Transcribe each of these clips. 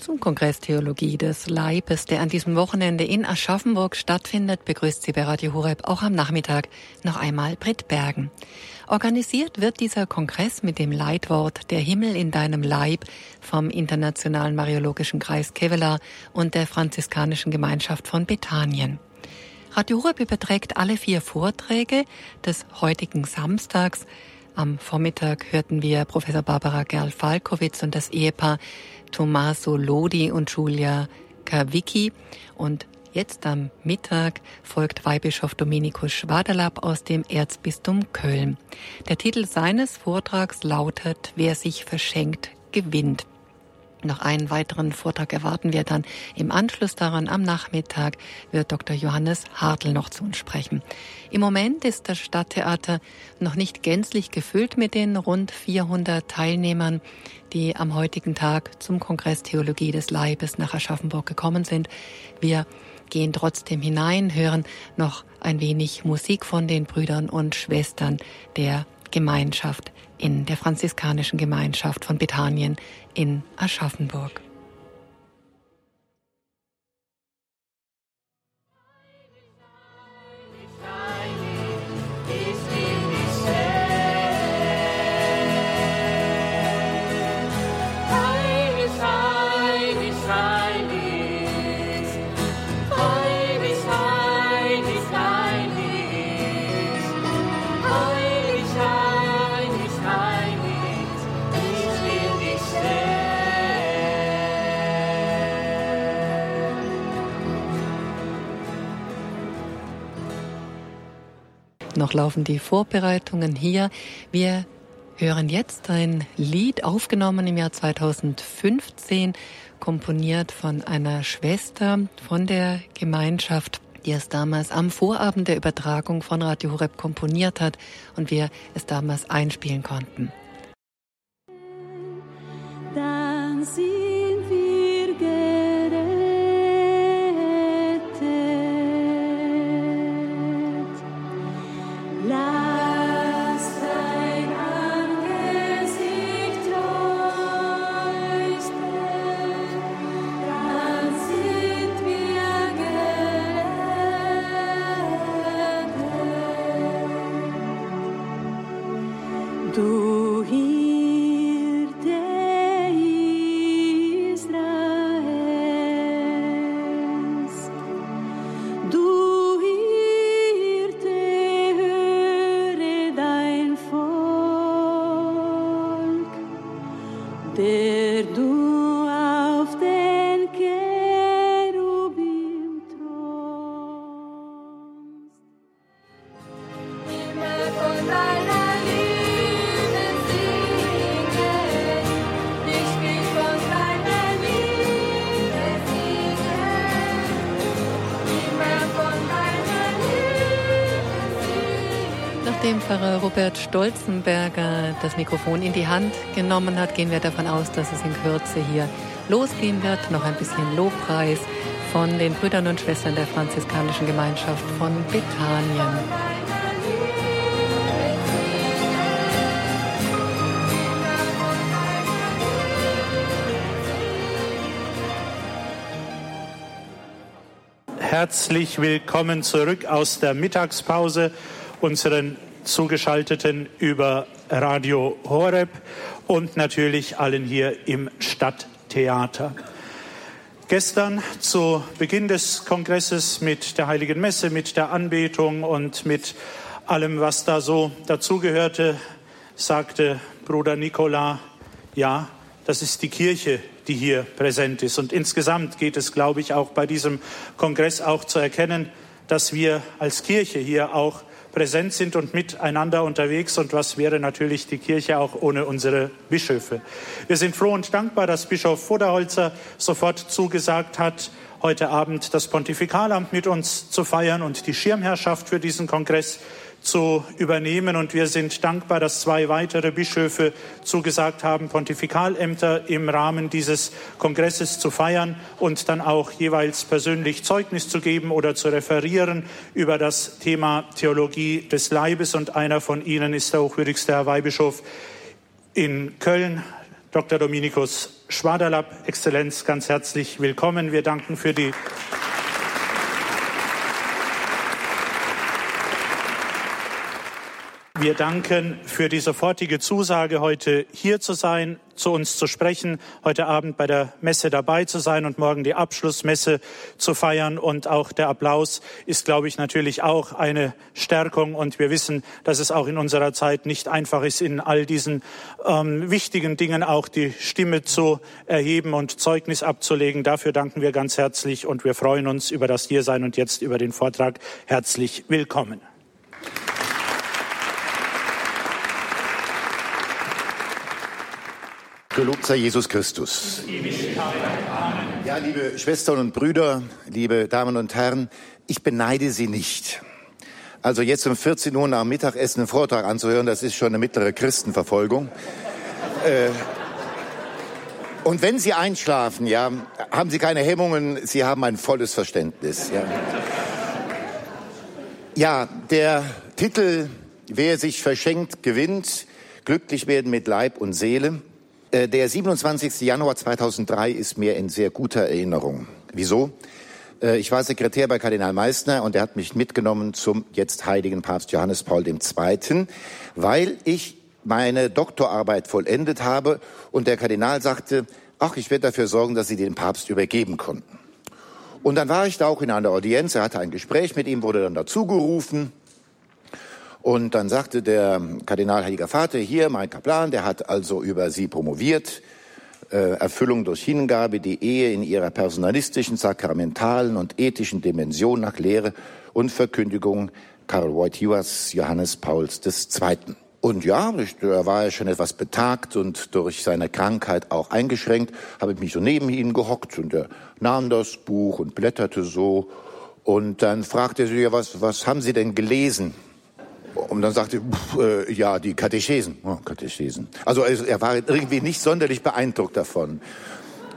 Zum Kongress Theologie des Leibes, der an diesem Wochenende in Aschaffenburg stattfindet, begrüßt sie bei Radio Horeb auch am Nachmittag noch einmal Britt Bergen. Organisiert wird dieser Kongress mit dem Leitwort Der Himmel in deinem Leib vom Internationalen Mariologischen Kreis Kevela und der Franziskanischen Gemeinschaft von Bethanien. Radio Horeb überträgt alle vier Vorträge des heutigen Samstags. Am Vormittag hörten wir Professor Barbara Gerl-Falkowitz und das Ehepaar Tommaso Lodi und Julia Kawicki. Und jetzt am Mittag folgt Weihbischof Dominikus Schwaderlapp aus dem Erzbistum Köln. Der Titel seines Vortrags lautet Wer sich verschenkt, gewinnt. Noch einen weiteren Vortrag erwarten wir dann. Im Anschluss daran am Nachmittag wird Dr. Johannes Hartl noch zu uns sprechen. Im Moment ist das Stadttheater noch nicht gänzlich gefüllt mit den rund 400 Teilnehmern, die am heutigen Tag zum Kongress Theologie des Leibes nach Aschaffenburg gekommen sind. Wir gehen trotzdem hinein, hören noch ein wenig Musik von den Brüdern und Schwestern der Gemeinschaft in der franziskanischen Gemeinschaft von Bethanien in Aschaffenburg. Noch laufen die Vorbereitungen hier. Wir hören jetzt ein Lied aufgenommen im Jahr 2015, komponiert von einer Schwester von der Gemeinschaft, die es damals am Vorabend der Übertragung von Radio Horeb komponiert hat und wir es damals einspielen konnten. Dann sind Pfarrer Robert Stolzenberger das Mikrofon in die Hand genommen hat, gehen wir davon aus, dass es in Kürze hier losgehen wird. Noch ein bisschen Lobpreis von den Brüdern und Schwestern der Franziskanischen Gemeinschaft von Bethanien. Herzlich willkommen zurück aus der Mittagspause unseren Zugeschalteten über Radio Horeb und natürlich allen hier im Stadttheater. Gestern zu Beginn des Kongresses mit der Heiligen Messe, mit der Anbetung und mit allem, was da so dazugehörte, sagte Bruder Nikola, ja, das ist die Kirche, die hier präsent ist. Und insgesamt geht es, glaube ich, auch bei diesem Kongress auch zu erkennen, dass wir als Kirche hier auch präsent sind und miteinander unterwegs. Und was wäre natürlich die Kirche auch ohne unsere Bischöfe? Wir sind froh und dankbar, dass Bischof Voderholzer sofort zugesagt hat, heute Abend das Pontifikalamt mit uns zu feiern und die Schirmherrschaft für diesen Kongress zu übernehmen. Und wir sind dankbar, dass zwei weitere Bischöfe zugesagt haben, Pontifikalämter im Rahmen dieses Kongresses zu feiern und dann auch jeweils persönlich Zeugnis zu geben oder zu referieren über das Thema Theologie des Leibes. Und einer von ihnen ist der hochwürdigste Herr Weihbischof in Köln, Dr. Dominikus Schwaderlapp, Exzellenz, ganz herzlich willkommen. Wir danken für die Wir danken für die sofortige Zusage, heute hier zu sein, zu uns zu sprechen, heute Abend bei der Messe dabei zu sein und morgen die Abschlussmesse zu feiern. Und auch der Applaus ist, glaube ich, natürlich auch eine Stärkung. Und wir wissen, dass es auch in unserer Zeit nicht einfach ist, in all diesen ähm, wichtigen Dingen auch die Stimme zu erheben und Zeugnis abzulegen. Dafür danken wir ganz herzlich und wir freuen uns über das Hiersein und jetzt über den Vortrag. Herzlich willkommen. Sei Jesus Christus. Ja, liebe Schwestern und Brüder, liebe Damen und Herren, ich beneide Sie nicht. Also jetzt um 14 Uhr nach Mittagessen einen Vortrag anzuhören, das ist schon eine mittlere Christenverfolgung. Äh, und wenn Sie einschlafen, ja, haben Sie keine Hemmungen, Sie haben ein volles Verständnis. Ja, ja der Titel Wer sich verschenkt, gewinnt, glücklich werden mit Leib und Seele der 27. Januar 2003 ist mir in sehr guter Erinnerung. Wieso? Äh, ich war Sekretär bei Kardinal Meissner und er hat mich mitgenommen zum jetzt heiligen Papst Johannes Paul II., weil ich meine Doktorarbeit vollendet habe und der Kardinal sagte, ach, ich werde dafür sorgen, dass Sie den Papst übergeben konnten. Und dann war ich da auch in einer Audienz, er hatte ein Gespräch mit ihm, wurde dann dazugerufen und dann sagte der Kardinal Heiliger Vater, hier mein Kaplan, der hat also über sie promoviert, äh, Erfüllung durch Hingabe, die Ehe in ihrer personalistischen, sakramentalen und ethischen Dimension nach Lehre und Verkündigung Karl Wojtyłas Johannes Pauls II. Und ja, da war er schon etwas betagt und durch seine Krankheit auch eingeschränkt, habe ich mich so neben ihn gehockt und er nahm das Buch und blätterte so. Und dann fragte er sie, ja, was, was haben Sie denn gelesen? Und dann sagte äh, ja, die Katechesen. Oh, Katechesen. Also, also er war irgendwie nicht sonderlich beeindruckt davon.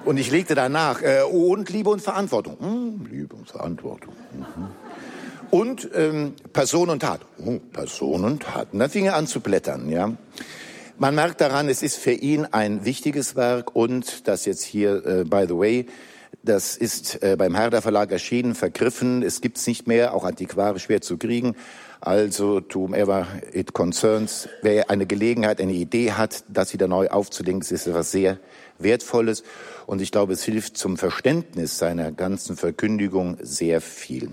Und ich legte danach, äh, und Liebe und Verantwortung. Hm, Liebe und Verantwortung. Mhm. Und ähm, Person und Tat. Oh, Person und Tat. Und dann fing er an zu blättern, ja. Man merkt daran, es ist für ihn ein wichtiges Werk und das jetzt hier, äh, by the way, das ist äh, beim Herder Verlag erschienen, vergriffen. Es gibt's nicht mehr, auch antiquarisch schwer zu kriegen. Also, to whomever it concerns, wer eine Gelegenheit, eine Idee hat, das wieder neu aufzulegen, ist etwas sehr Wertvolles. Und ich glaube, es hilft zum Verständnis seiner ganzen Verkündigung sehr viel.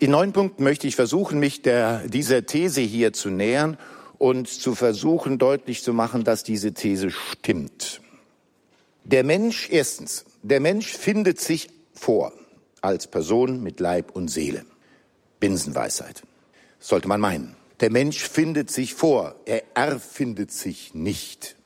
In neun Punkten möchte ich versuchen, mich der, dieser These hier zu nähern und zu versuchen, deutlich zu machen, dass diese These stimmt. Der Mensch, erstens, der Mensch findet sich vor als Person mit Leib und Seele. Binsenweisheit sollte man meinen. Der Mensch findet sich vor, er erfindet sich nicht.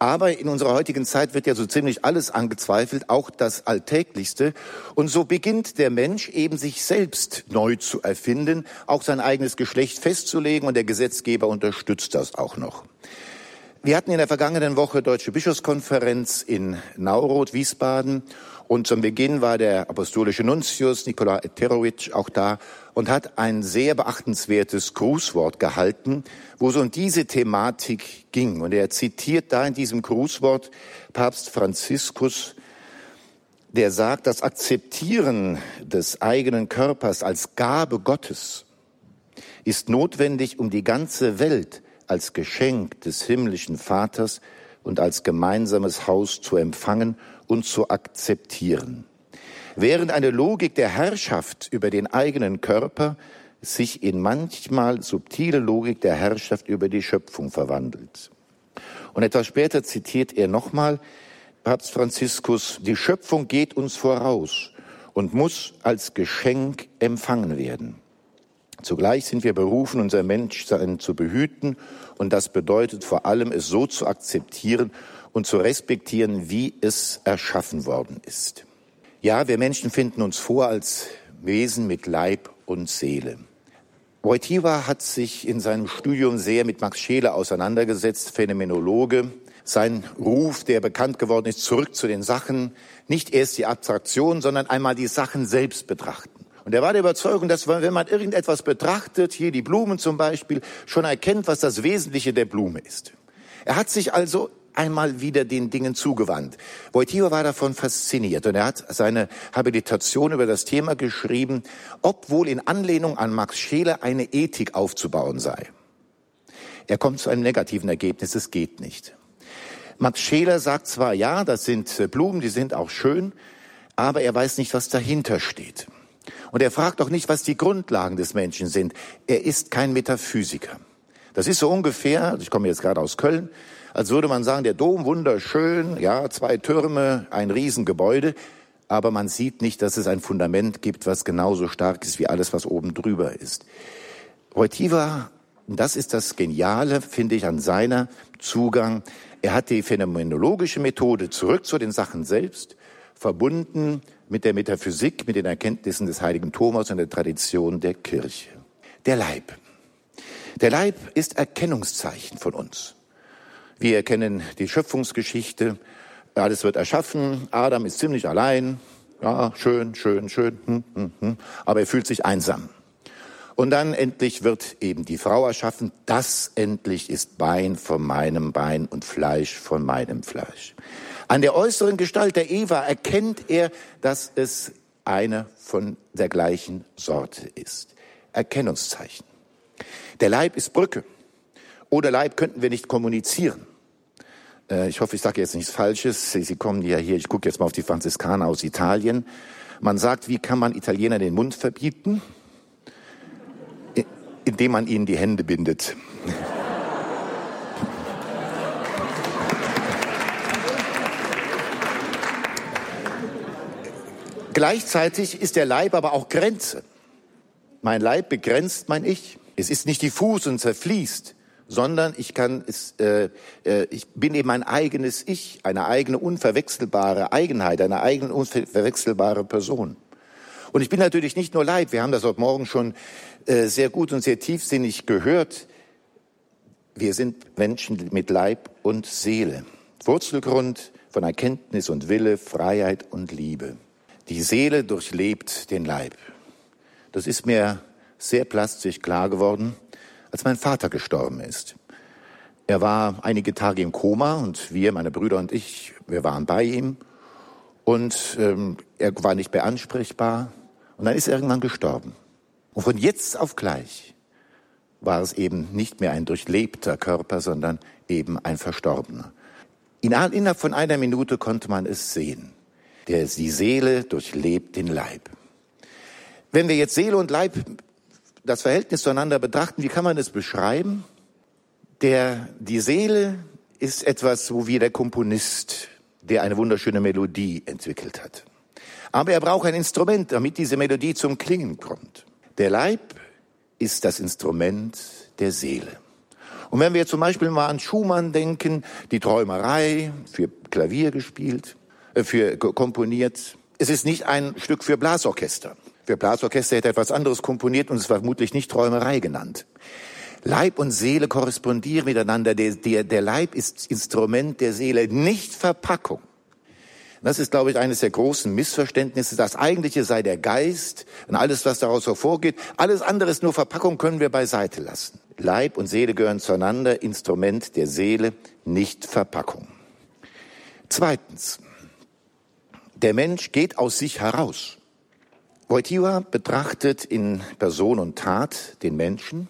Aber in unserer heutigen Zeit wird ja so ziemlich alles angezweifelt, auch das Alltäglichste. Und so beginnt der Mensch eben sich selbst neu zu erfinden, auch sein eigenes Geschlecht festzulegen und der Gesetzgeber unterstützt das auch noch. Wir hatten in der vergangenen Woche Deutsche Bischofskonferenz in Nauroth, Wiesbaden. Und zum Beginn war der apostolische Nuntius Nikola Eterovic auch da und hat ein sehr beachtenswertes Grußwort gehalten, wo es um diese Thematik ging. Und er zitiert da in diesem Grußwort Papst Franziskus, der sagt, das Akzeptieren des eigenen Körpers als Gabe Gottes ist notwendig, um die ganze Welt als Geschenk des himmlischen Vaters und als gemeinsames Haus zu empfangen und zu akzeptieren. Während eine Logik der Herrschaft über den eigenen Körper sich in manchmal subtile Logik der Herrschaft über die Schöpfung verwandelt. Und etwas später zitiert er nochmal Papst Franziskus, die Schöpfung geht uns voraus und muss als Geschenk empfangen werden. Zugleich sind wir berufen, unser Menschsein zu behüten und das bedeutet vor allem, es so zu akzeptieren und zu respektieren, wie es erschaffen worden ist. Ja, wir Menschen finden uns vor als Wesen mit Leib und Seele. Wojtyła hat sich in seinem Studium sehr mit Max Scheler auseinandergesetzt, Phänomenologe. Sein Ruf, der bekannt geworden ist, zurück zu den Sachen, nicht erst die Abstraktion, sondern einmal die Sachen selbst betrachten. Und er war der Überzeugung, dass wenn man irgendetwas betrachtet, hier die Blumen zum Beispiel, schon erkennt, was das Wesentliche der Blume ist. Er hat sich also einmal wieder den Dingen zugewandt. Wojtyła war davon fasziniert und er hat seine Habilitation über das Thema geschrieben, ob wohl in Anlehnung an Max Scheler eine Ethik aufzubauen sei. Er kommt zu einem negativen Ergebnis, es geht nicht. Max Scheler sagt zwar, ja, das sind äh, Blumen, die sind auch schön, aber er weiß nicht, was dahinter steht. Und er fragt auch nicht, was die Grundlagen des Menschen sind. Er ist kein Metaphysiker. Das ist so ungefähr, ich komme jetzt gerade aus Köln, als würde man sagen, der Dom wunderschön, ja, zwei Türme, ein Riesengebäude, aber man sieht nicht, dass es ein Fundament gibt, was genauso stark ist wie alles, was oben drüber ist. Wojtyła, das ist das Geniale, finde ich, an seiner Zugang. Er hat die phänomenologische Methode zurück zu den Sachen selbst, verbunden mit der Metaphysik, mit den Erkenntnissen des heiligen Thomas und der Tradition der Kirche. Der Leib. Der Leib ist Erkennungszeichen von uns. Wir erkennen die Schöpfungsgeschichte. Alles wird erschaffen. Adam ist ziemlich allein. Ja, schön, schön, schön. Hm, hm, hm. Aber er fühlt sich einsam. Und dann endlich wird eben die Frau erschaffen. Das endlich ist Bein von meinem Bein und Fleisch von meinem Fleisch. An der äußeren Gestalt der Eva erkennt er, dass es eine von der gleichen Sorte ist. Erkennungszeichen. Der Leib ist Brücke. Ohne Leib könnten wir nicht kommunizieren. Äh, ich hoffe, ich sage jetzt nichts Falsches. Sie kommen ja hier, ich gucke jetzt mal auf die Franziskaner aus Italien. Man sagt, wie kann man Italiener den Mund verbieten? Indem man ihnen die Hände bindet. Gleichzeitig ist der Leib aber auch Grenze. Mein Leib begrenzt mein Ich. Es ist nicht diffus und zerfließt, sondern ich kann es, äh, äh, ich bin eben ein eigenes Ich, eine eigene unverwechselbare Eigenheit, eine eigene unverwechselbare Person. Und ich bin natürlich nicht nur Leib. Wir haben das heute Morgen schon äh, sehr gut und sehr tiefsinnig gehört. Wir sind Menschen mit Leib und Seele. Wurzelgrund von Erkenntnis und Wille, Freiheit und Liebe. Die Seele durchlebt den Leib. Das ist mir sehr plastisch klar geworden, als mein Vater gestorben ist. Er war einige Tage im Koma und wir, meine Brüder und ich, wir waren bei ihm und ähm, er war nicht mehr ansprechbar und dann ist er irgendwann gestorben. Und von jetzt auf gleich war es eben nicht mehr ein durchlebter Körper, sondern eben ein Verstorbener. Innerhalb von einer Minute konnte man es sehen der die Seele durchlebt den Leib. Wenn wir jetzt Seele und Leib das Verhältnis zueinander betrachten, wie kann man es beschreiben? Der, die Seele ist etwas so wie der Komponist, der eine wunderschöne Melodie entwickelt hat. Aber er braucht ein Instrument, damit diese Melodie zum Klingen kommt. Der Leib ist das Instrument der Seele. Und wenn wir zum Beispiel mal an Schumann denken, die Träumerei für Klavier gespielt, äh, für komponiert. Es ist nicht ein Stück für Blasorchester. Für Blasorchester hätte er etwas anderes komponiert und es war vermutlich nicht Träumerei genannt. Leib und Seele korrespondieren miteinander. Der, der, der Leib ist Instrument der Seele, nicht Verpackung. Das ist, glaube ich, eines der großen Missverständnisse. Das Eigentliche sei der Geist und alles, was daraus hervorgeht. Alles andere ist nur Verpackung, können wir beiseite lassen. Leib und Seele gehören zueinander, Instrument der Seele, nicht Verpackung. Zweitens, der Mensch geht aus sich heraus. Wojtyła betrachtet in Person und Tat den Menschen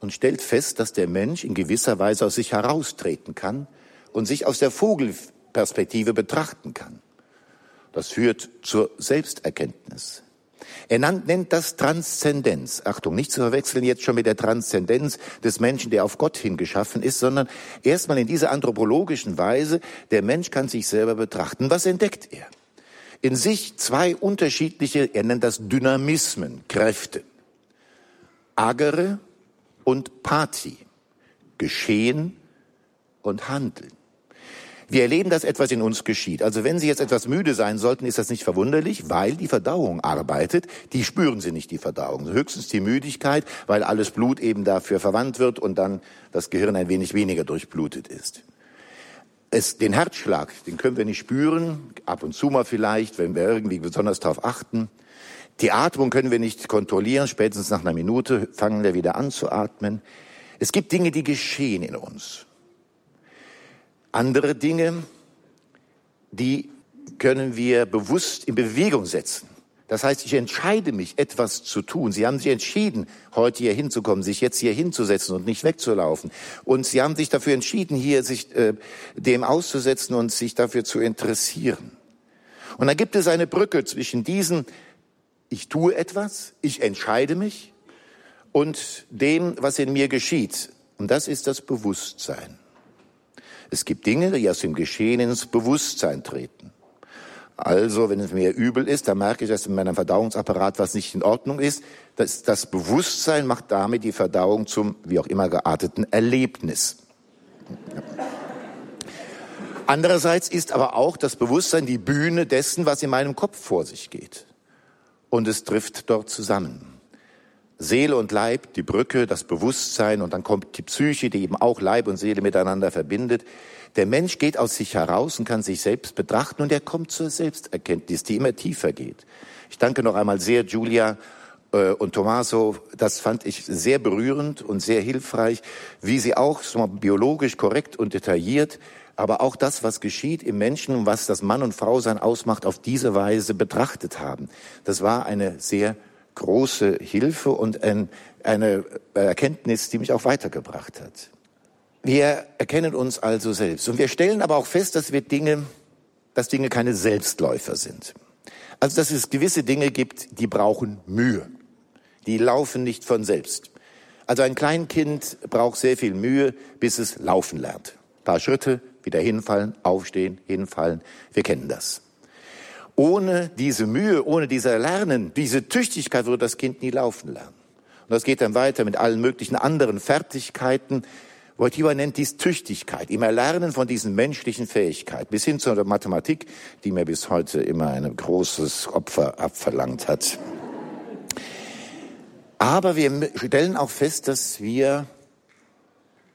und stellt fest, dass der Mensch in gewisser Weise aus sich heraustreten kann und sich aus der Vogelperspektive betrachten kann. Das führt zur Selbsterkenntnis. Er nennt das Transzendenz. Achtung, nicht zu verwechseln jetzt schon mit der Transzendenz des Menschen, der auf Gott hingeschaffen ist, sondern erstmal in dieser anthropologischen Weise, der Mensch kann sich selber betrachten. Was entdeckt er? In sich zwei unterschiedliche, er nennt das Dynamismen, Kräfte. Agere und Party, Geschehen und Handeln. Wir erleben, dass etwas in uns geschieht. Also wenn Sie jetzt etwas müde sein sollten, ist das nicht verwunderlich, weil die Verdauung arbeitet. Die spüren Sie nicht, die Verdauung. Höchstens die Müdigkeit, weil alles Blut eben dafür verwandt wird und dann das Gehirn ein wenig weniger durchblutet ist es, den Herzschlag, den können wir nicht spüren, ab und zu mal vielleicht, wenn wir irgendwie besonders darauf achten. Die Atmung können wir nicht kontrollieren, spätestens nach einer Minute fangen wir wieder an zu atmen. Es gibt Dinge, die geschehen in uns. Andere Dinge, die können wir bewusst in Bewegung setzen. Das heißt, ich entscheide mich, etwas zu tun. Sie haben sich entschieden, heute hier hinzukommen, sich jetzt hier hinzusetzen und nicht wegzulaufen. Und Sie haben sich dafür entschieden, hier sich äh, dem auszusetzen und sich dafür zu interessieren. Und dann gibt es eine Brücke zwischen diesen, ich tue etwas, ich entscheide mich, und dem, was in mir geschieht. Und das ist das Bewusstsein. Es gibt Dinge, die aus dem Geschehen ins Bewusstsein treten. Also, wenn es mir übel ist, dann merke ich, dass in meinem Verdauungsapparat was nicht in Ordnung ist. Das, das Bewusstsein macht damit die Verdauung zum, wie auch immer gearteten Erlebnis. Andererseits ist aber auch das Bewusstsein die Bühne dessen, was in meinem Kopf vor sich geht. Und es trifft dort zusammen. Seele und Leib, die Brücke, das Bewusstsein und dann kommt die Psyche, die eben auch Leib und Seele miteinander verbindet. Der Mensch geht aus sich heraus und kann sich selbst betrachten und er kommt zur Selbsterkenntnis, die immer tiefer geht. Ich danke noch einmal sehr Julia äh, und Tommaso. Das fand ich sehr berührend und sehr hilfreich, wie sie auch so biologisch korrekt und detailliert aber auch das, was geschieht im Menschen und was das Mann und Frau sein ausmacht, auf diese Weise betrachtet haben. Das war eine sehr große Hilfe und ein, eine Erkenntnis, die mich auch weitergebracht hat. Wir erkennen uns also selbst und wir stellen aber auch fest, dass wir Dinge, dass Dinge keine Selbstläufer sind. Also dass es gewisse Dinge gibt, die brauchen Mühe. Die laufen nicht von selbst. Also ein Kleinkind braucht sehr viel Mühe, bis es laufen lernt. Ein paar Schritte, wieder hinfallen, aufstehen, hinfallen. Wir kennen das. Ohne diese Mühe, ohne dieser Lernen, diese Tüchtigkeit würde das Kind nie laufen lernen. Und das geht dann weiter mit allen möglichen anderen Fertigkeiten. Wojtyła nennt dies Tüchtigkeit, im Erlernen von diesen menschlichen Fähigkeiten, bis hin zur Mathematik, die mir bis heute immer ein großes Opfer abverlangt hat. Aber wir stellen auch fest, dass wir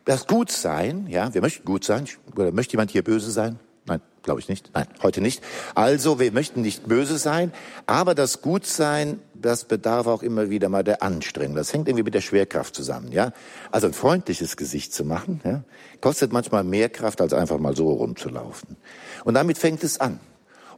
das Gutsein, ja, wir möchten gut sein, oder möchte jemand hier böse sein? Nein, glaube ich nicht. Nein, heute nicht. Also, wir möchten nicht böse sein, aber das Gutsein, das bedarf auch immer wieder mal der Anstrengung. Das hängt irgendwie mit der Schwerkraft zusammen, ja. Also ein freundliches Gesicht zu machen, ja, kostet manchmal mehr Kraft, als einfach mal so rumzulaufen. Und damit fängt es an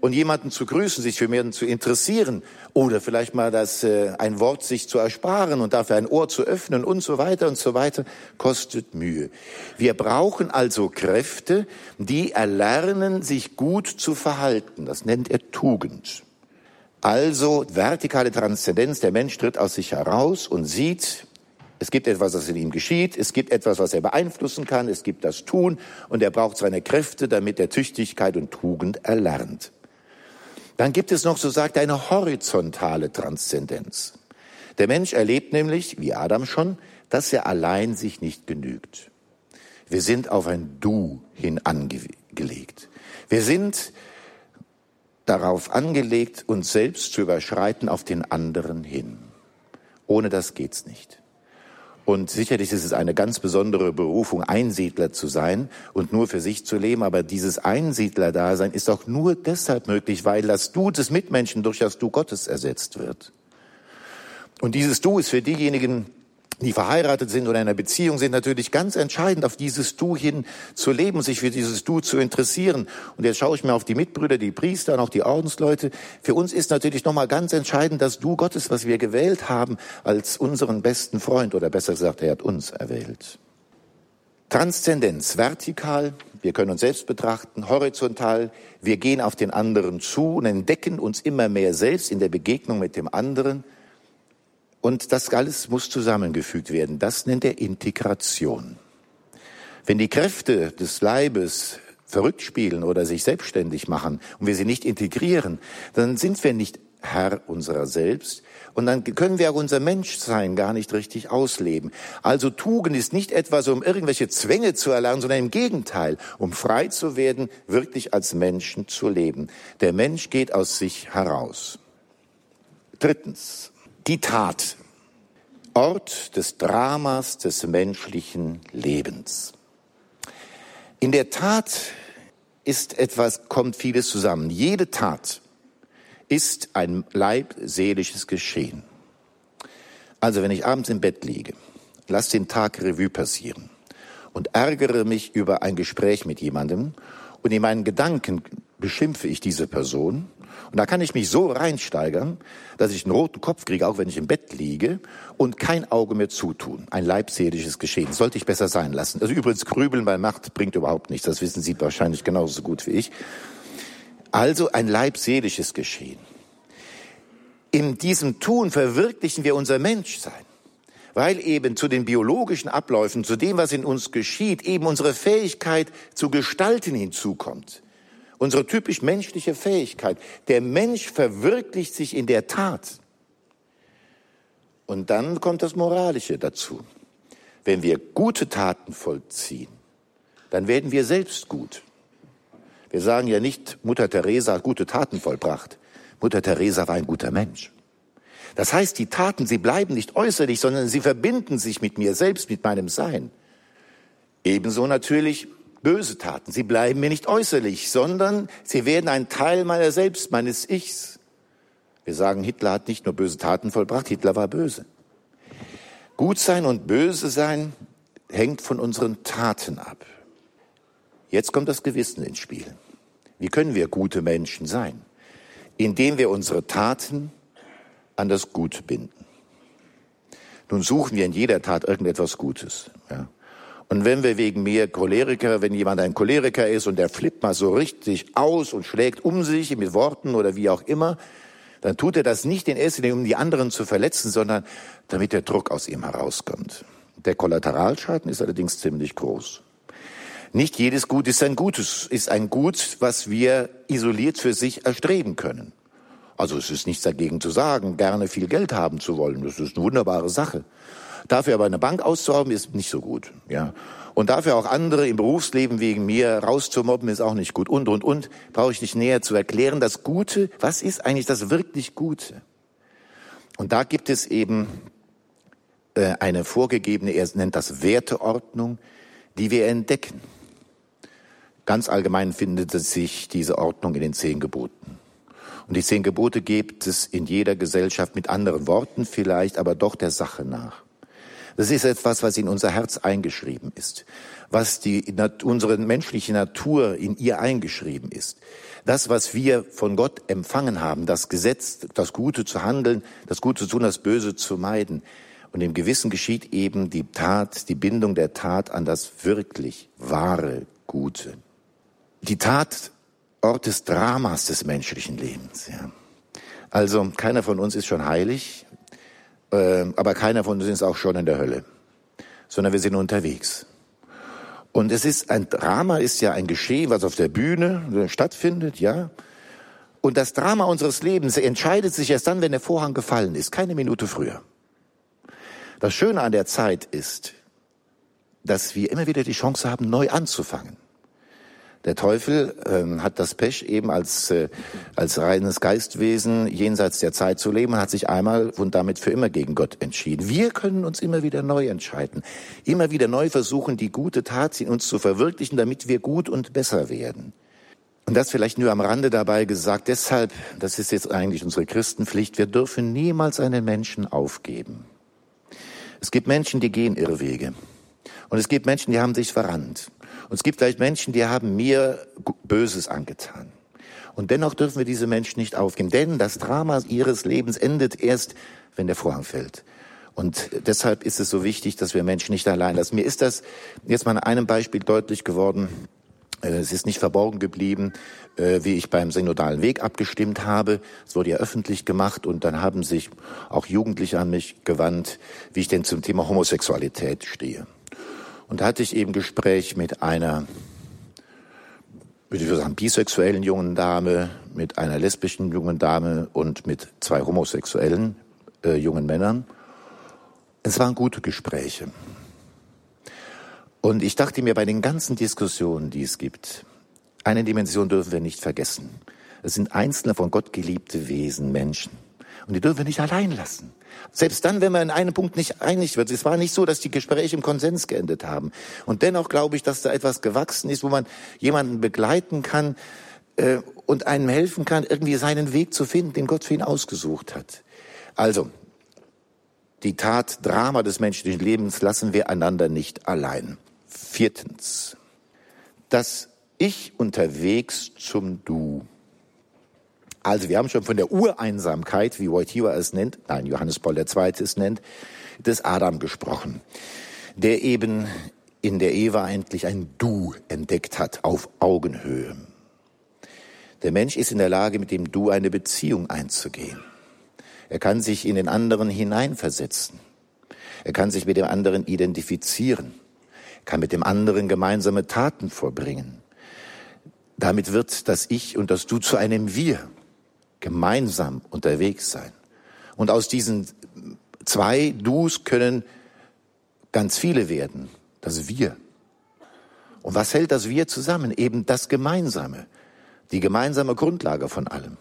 und jemanden zu grüßen, sich für jemanden zu interessieren oder vielleicht mal das, äh, ein Wort sich zu ersparen und dafür ein Ohr zu öffnen und so weiter und so weiter, kostet Mühe. Wir brauchen also Kräfte, die erlernen, sich gut zu verhalten. Das nennt er Tugend. Also vertikale Transzendenz, der Mensch tritt aus sich heraus und sieht, es gibt etwas, was in ihm geschieht, es gibt etwas, was er beeinflussen kann, es gibt das Tun und er braucht seine Kräfte, damit er Tüchtigkeit und Tugend erlernt. Dann gibt es noch, so sagt er, eine horizontale Transzendenz. Der Mensch erlebt nämlich, wie Adam schon, dass er allein sich nicht genügt. Wir sind auf ein Du hin angelegt. Wir sind darauf angelegt, uns selbst zu überschreiten auf den anderen hin. Ohne das geht's nicht. Und sicherlich ist es eine ganz besondere Berufung, Einsiedler zu sein und nur für sich zu leben. Aber dieses Einsiedler-Dasein ist auch nur deshalb möglich, weil das Du des Mitmenschen durch das Du Gottes ersetzt wird. Und dieses Du ist für diejenigen, die verheiratet sind oder in einer Beziehung sind, natürlich ganz entscheidend, auf dieses Du hin zu leben, sich für dieses Du zu interessieren. Und jetzt schaue ich mir auf die Mitbrüder, die Priester und auch die Ordensleute. Für uns ist natürlich nochmal ganz entscheidend das Du Gottes, was wir gewählt haben, als unseren besten Freund oder besser gesagt, er hat uns erwählt. Transzendenz, vertikal, wir können uns selbst betrachten, horizontal, wir gehen auf den anderen zu und entdecken uns immer mehr selbst in der Begegnung mit dem anderen – und das alles muss zusammengefügt werden. Das nennt er Integration. Wenn die Kräfte des Leibes verrückt spielen oder sich selbstständig machen und wir sie nicht integrieren, dann sind wir nicht Herr unserer selbst und dann können wir auch unser Menschsein gar nicht richtig ausleben. Also Tugend ist nicht etwas, um irgendwelche Zwänge zu erlernen, sondern im Gegenteil, um frei zu werden, wirklich als Menschen zu leben. Der Mensch geht aus sich heraus. Drittens, die Tat. Ort des Dramas des menschlichen Lebens. In der Tat ist etwas, kommt vieles zusammen. Jede Tat ist ein leibseelisches Geschehen. Also wenn ich abends im Bett liege, lass den Tag Revue passieren und ärgere mich über ein Gespräch mit jemandem und in meinen Gedanken beschimpfe ich diese Person und da kann ich mich so reinsteigern, dass ich einen roten Kopf kriege, auch wenn ich im Bett liege und kein Auge mehr zutun. Ein leibseelisches Geschehen. Sollte ich besser sein lassen. Also übrigens, Grübeln bei Macht bringt überhaupt nichts. Das wissen Sie wahrscheinlich genauso gut wie ich. Also ein leibseelisches Geschehen. In diesem Tun verwirklichen wir unser Menschsein weil eben zu den biologischen Abläufen, zu dem, was in uns geschieht, eben unsere Fähigkeit zu gestalten hinzukommt. Unsere typisch menschliche Fähigkeit. Der Mensch verwirklicht sich in der Tat. Und dann kommt das Moralische dazu. Wenn wir gute Taten vollziehen, dann werden wir selbst gut. Wir sagen ja nicht, Mutter Teresa hat gute Taten vollbracht. Mutter Teresa war ein guter Mensch. Das heißt, die Taten, sie bleiben nicht äußerlich, sondern sie verbinden sich mit mir selbst, mit meinem Sein. Ebenso natürlich böse Taten. Sie bleiben mir nicht äußerlich, sondern sie werden ein Teil meiner selbst, meines Ichs. Wir sagen, Hitler hat nicht nur böse Taten vollbracht, Hitler war böse. Gut sein und böse sein hängt von unseren Taten ab. Jetzt kommt das Gewissen ins Spiel. Wie können wir gute Menschen sein? Indem wir unsere Taten an das Gute binden. Nun suchen wir in jeder Tat irgendetwas Gutes. Ja. Und wenn wir wegen mir Choleriker, wenn jemand ein Choleriker ist und der flippt mal so richtig aus und schlägt um sich mit Worten oder wie auch immer, dann tut er das nicht in erster Linie, um die anderen zu verletzen, sondern damit der Druck aus ihm herauskommt. Der Kollateralschaden ist allerdings ziemlich groß. Nicht jedes Gut ist ein Gutes, ist ein Gut, was wir isoliert für sich erstreben können. Also es ist nichts dagegen zu sagen, gerne viel Geld haben zu wollen. Das ist eine wunderbare Sache. Dafür aber eine Bank auszurauben, ist nicht so gut. Ja. Und dafür auch andere im Berufsleben wegen mir rauszumobben, ist auch nicht gut. Und, und, und, brauche ich nicht näher zu erklären. Das Gute, was ist eigentlich das wirklich Gute? Und da gibt es eben äh, eine vorgegebene, er nennt das Werteordnung, die wir entdecken. Ganz allgemein findet sich diese Ordnung in den zehn Geboten. Und die zehn Gebote gibt es in jeder Gesellschaft mit anderen Worten vielleicht, aber doch der Sache nach. Das ist etwas, was in unser Herz eingeschrieben ist, was die, unsere menschliche Natur in ihr eingeschrieben ist. Das, was wir von Gott empfangen haben, das Gesetz, das Gute zu handeln, das Gute zu tun, das Böse zu meiden. Und im Gewissen geschieht eben die Tat, die Bindung der Tat an das wirklich wahre Gute. Die Tat Ort des Dramas des menschlichen Lebens. Ja. Also keiner von uns ist schon heilig, aber keiner von uns ist auch schon in der Hölle, sondern wir sind unterwegs. Und es ist ein Drama, ist ja ein Geschehen, was auf der Bühne stattfindet, ja. Und das Drama unseres Lebens entscheidet sich erst dann, wenn der Vorhang gefallen ist, keine Minute früher. Das Schöne an der Zeit ist, dass wir immer wieder die Chance haben, neu anzufangen. Der Teufel ähm, hat das Pech, eben als, äh, als reines Geistwesen jenseits der Zeit zu leben, hat sich einmal und damit für immer gegen Gott entschieden. Wir können uns immer wieder neu entscheiden, immer wieder neu versuchen, die gute Tat in uns zu verwirklichen, damit wir gut und besser werden. Und das vielleicht nur am Rande dabei gesagt. Deshalb, das ist jetzt eigentlich unsere Christenpflicht, wir dürfen niemals einen Menschen aufgeben. Es gibt Menschen, die gehen Irrwege. Und es gibt Menschen, die haben sich verrannt. Und es gibt vielleicht Menschen, die haben mir Böses angetan. Und dennoch dürfen wir diese Menschen nicht aufgeben, denn das Drama ihres Lebens endet erst, wenn der Vorhang fällt. Und deshalb ist es so wichtig, dass wir Menschen nicht allein lassen. Mir ist das jetzt mal an einem Beispiel deutlich geworden. Äh, es ist nicht verborgen geblieben, äh, wie ich beim synodalen Weg abgestimmt habe. Es wurde ja öffentlich gemacht und dann haben sich auch Jugendliche an mich gewandt, wie ich denn zum Thema Homosexualität stehe. Und da hatte ich eben Gespräch mit einer, würde ich sagen, bisexuellen jungen Dame, mit einer lesbischen jungen Dame und mit zwei homosexuellen äh, jungen Männern. Es waren gute Gespräche. Und ich dachte mir bei den ganzen Diskussionen, die es gibt, eine Dimension dürfen wir nicht vergessen. Es sind einzelne von Gott geliebte Wesen, Menschen. Und die dürfen wir nicht allein lassen. Selbst dann, wenn man in einem Punkt nicht einig wird. Es war nicht so, dass die Gespräche im Konsens geendet haben. Und dennoch glaube ich, dass da etwas gewachsen ist, wo man jemanden begleiten kann äh, und einem helfen kann, irgendwie seinen Weg zu finden, den Gott für ihn ausgesucht hat. Also, die Tat Drama des menschlichen Lebens lassen wir einander nicht allein. Viertens, das Ich unterwegs zum Du. Also wir haben schon von der Ureinsamkeit, wie Wojtyła es nennt, nein, Johannes Paul II. es nennt, des Adam gesprochen, der eben in der Eva endlich ein Du entdeckt hat auf Augenhöhe. Der Mensch ist in der Lage, mit dem Du eine Beziehung einzugehen. Er kann sich in den anderen hineinversetzen. Er kann sich mit dem anderen identifizieren, er kann mit dem anderen gemeinsame Taten vorbringen. Damit wird das Ich und das Du zu einem Wir, gemeinsam unterwegs sein. Und aus diesen zwei Dus können ganz viele werden, das Wir. Und was hält das Wir zusammen? Eben das Gemeinsame, die gemeinsame Grundlage von allem.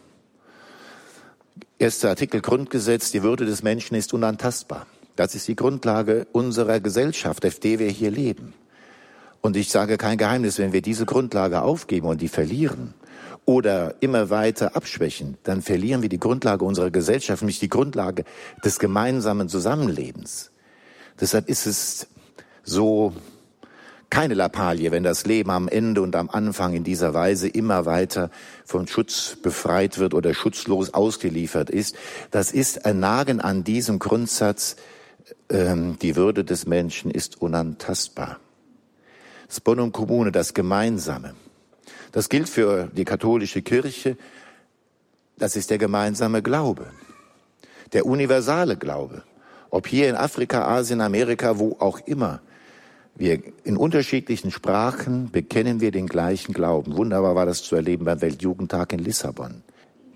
Erster Artikel Grundgesetz, die Würde des Menschen ist unantastbar. Das ist die Grundlage unserer Gesellschaft, auf der wir hier leben. Und ich sage kein Geheimnis, wenn wir diese Grundlage aufgeben und die verlieren oder immer weiter abschwächen, dann verlieren wir die Grundlage unserer Gesellschaft, nämlich die Grundlage des gemeinsamen Zusammenlebens. Deshalb ist es so keine Lappalie, wenn das Leben am Ende und am Anfang in dieser Weise immer weiter von Schutz befreit wird oder schutzlos ausgeliefert ist. Das ist ein Nagen an diesem Grundsatz, ähm, die Würde des Menschen ist unantastbar. Das Bonum Kommune, das Gemeinsame. Das gilt für die katholische Kirche. Das ist der gemeinsame Glaube. Der universale Glaube. Ob hier in Afrika, Asien, Amerika, wo auch immer. Wir in unterschiedlichen Sprachen bekennen wir den gleichen Glauben. Wunderbar war das zu erleben beim Weltjugendtag in Lissabon.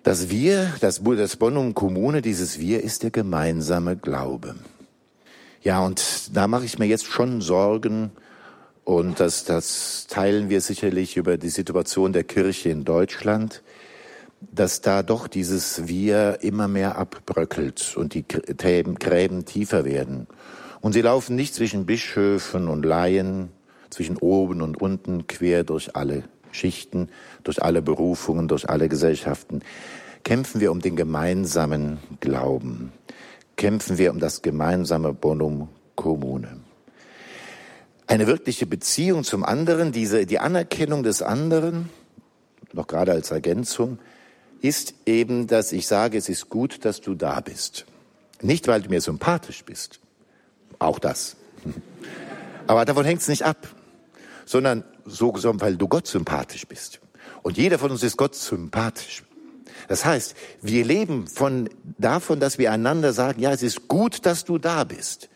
Das Wir, das, das Kommune, dieses Wir ist der gemeinsame Glaube. Ja, und da mache ich mir jetzt schon Sorgen, und das, das teilen wir sicherlich über die Situation der Kirche in Deutschland, dass da doch dieses Wir immer mehr abbröckelt und die Gräben, tiefer werden. Und sie laufen nicht zwischen Bischöfen und Laien, zwischen oben und unten, quer durch alle Schichten, durch alle Berufungen, durch alle Gesellschaften. Kämpfen wir um den gemeinsamen Glauben kämpfen wir um das gemeinsame Bonum Commune. Eine wirkliche Beziehung zum anderen, diese, die Anerkennung des anderen, noch gerade als Ergänzung, ist eben, dass ich sage, es ist gut, dass du da bist. Nicht, weil du mir sympathisch bist, auch das. Aber davon hängt es nicht ab, sondern so, weil du Gott sympathisch bist. Und jeder von uns ist Gott sympathisch. Das heißt, wir leben von, davon, dass wir einander sagen, ja, es ist gut, dass du da bist.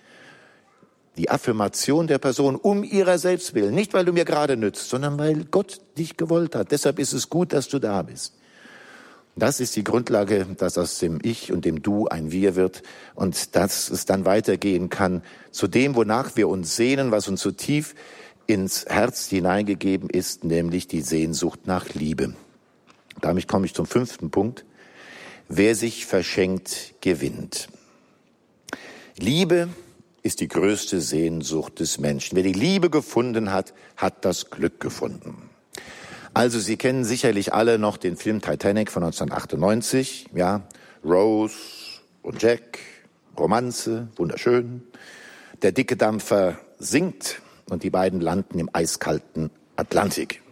Die Affirmation der Person um ihrer selbst willen. Nicht, weil du mir gerade nützt, sondern weil Gott dich gewollt hat. Deshalb ist es gut, dass du da bist. Das ist die Grundlage, dass aus dem Ich und dem Du ein Wir wird und dass es dann weitergehen kann zu dem, wonach wir uns sehnen, was uns so tief ins Herz hineingegeben ist, nämlich die Sehnsucht nach Liebe. Damit komme ich zum fünften Punkt. Wer sich verschenkt, gewinnt. Liebe ist die größte Sehnsucht des Menschen. Wer die Liebe gefunden hat, hat das Glück gefunden. Also Sie kennen sicherlich alle noch den Film Titanic von 1998, ja, Rose und Jack, Romanze, wunderschön. Der dicke Dampfer sinkt und die beiden landen im eiskalten Atlantik.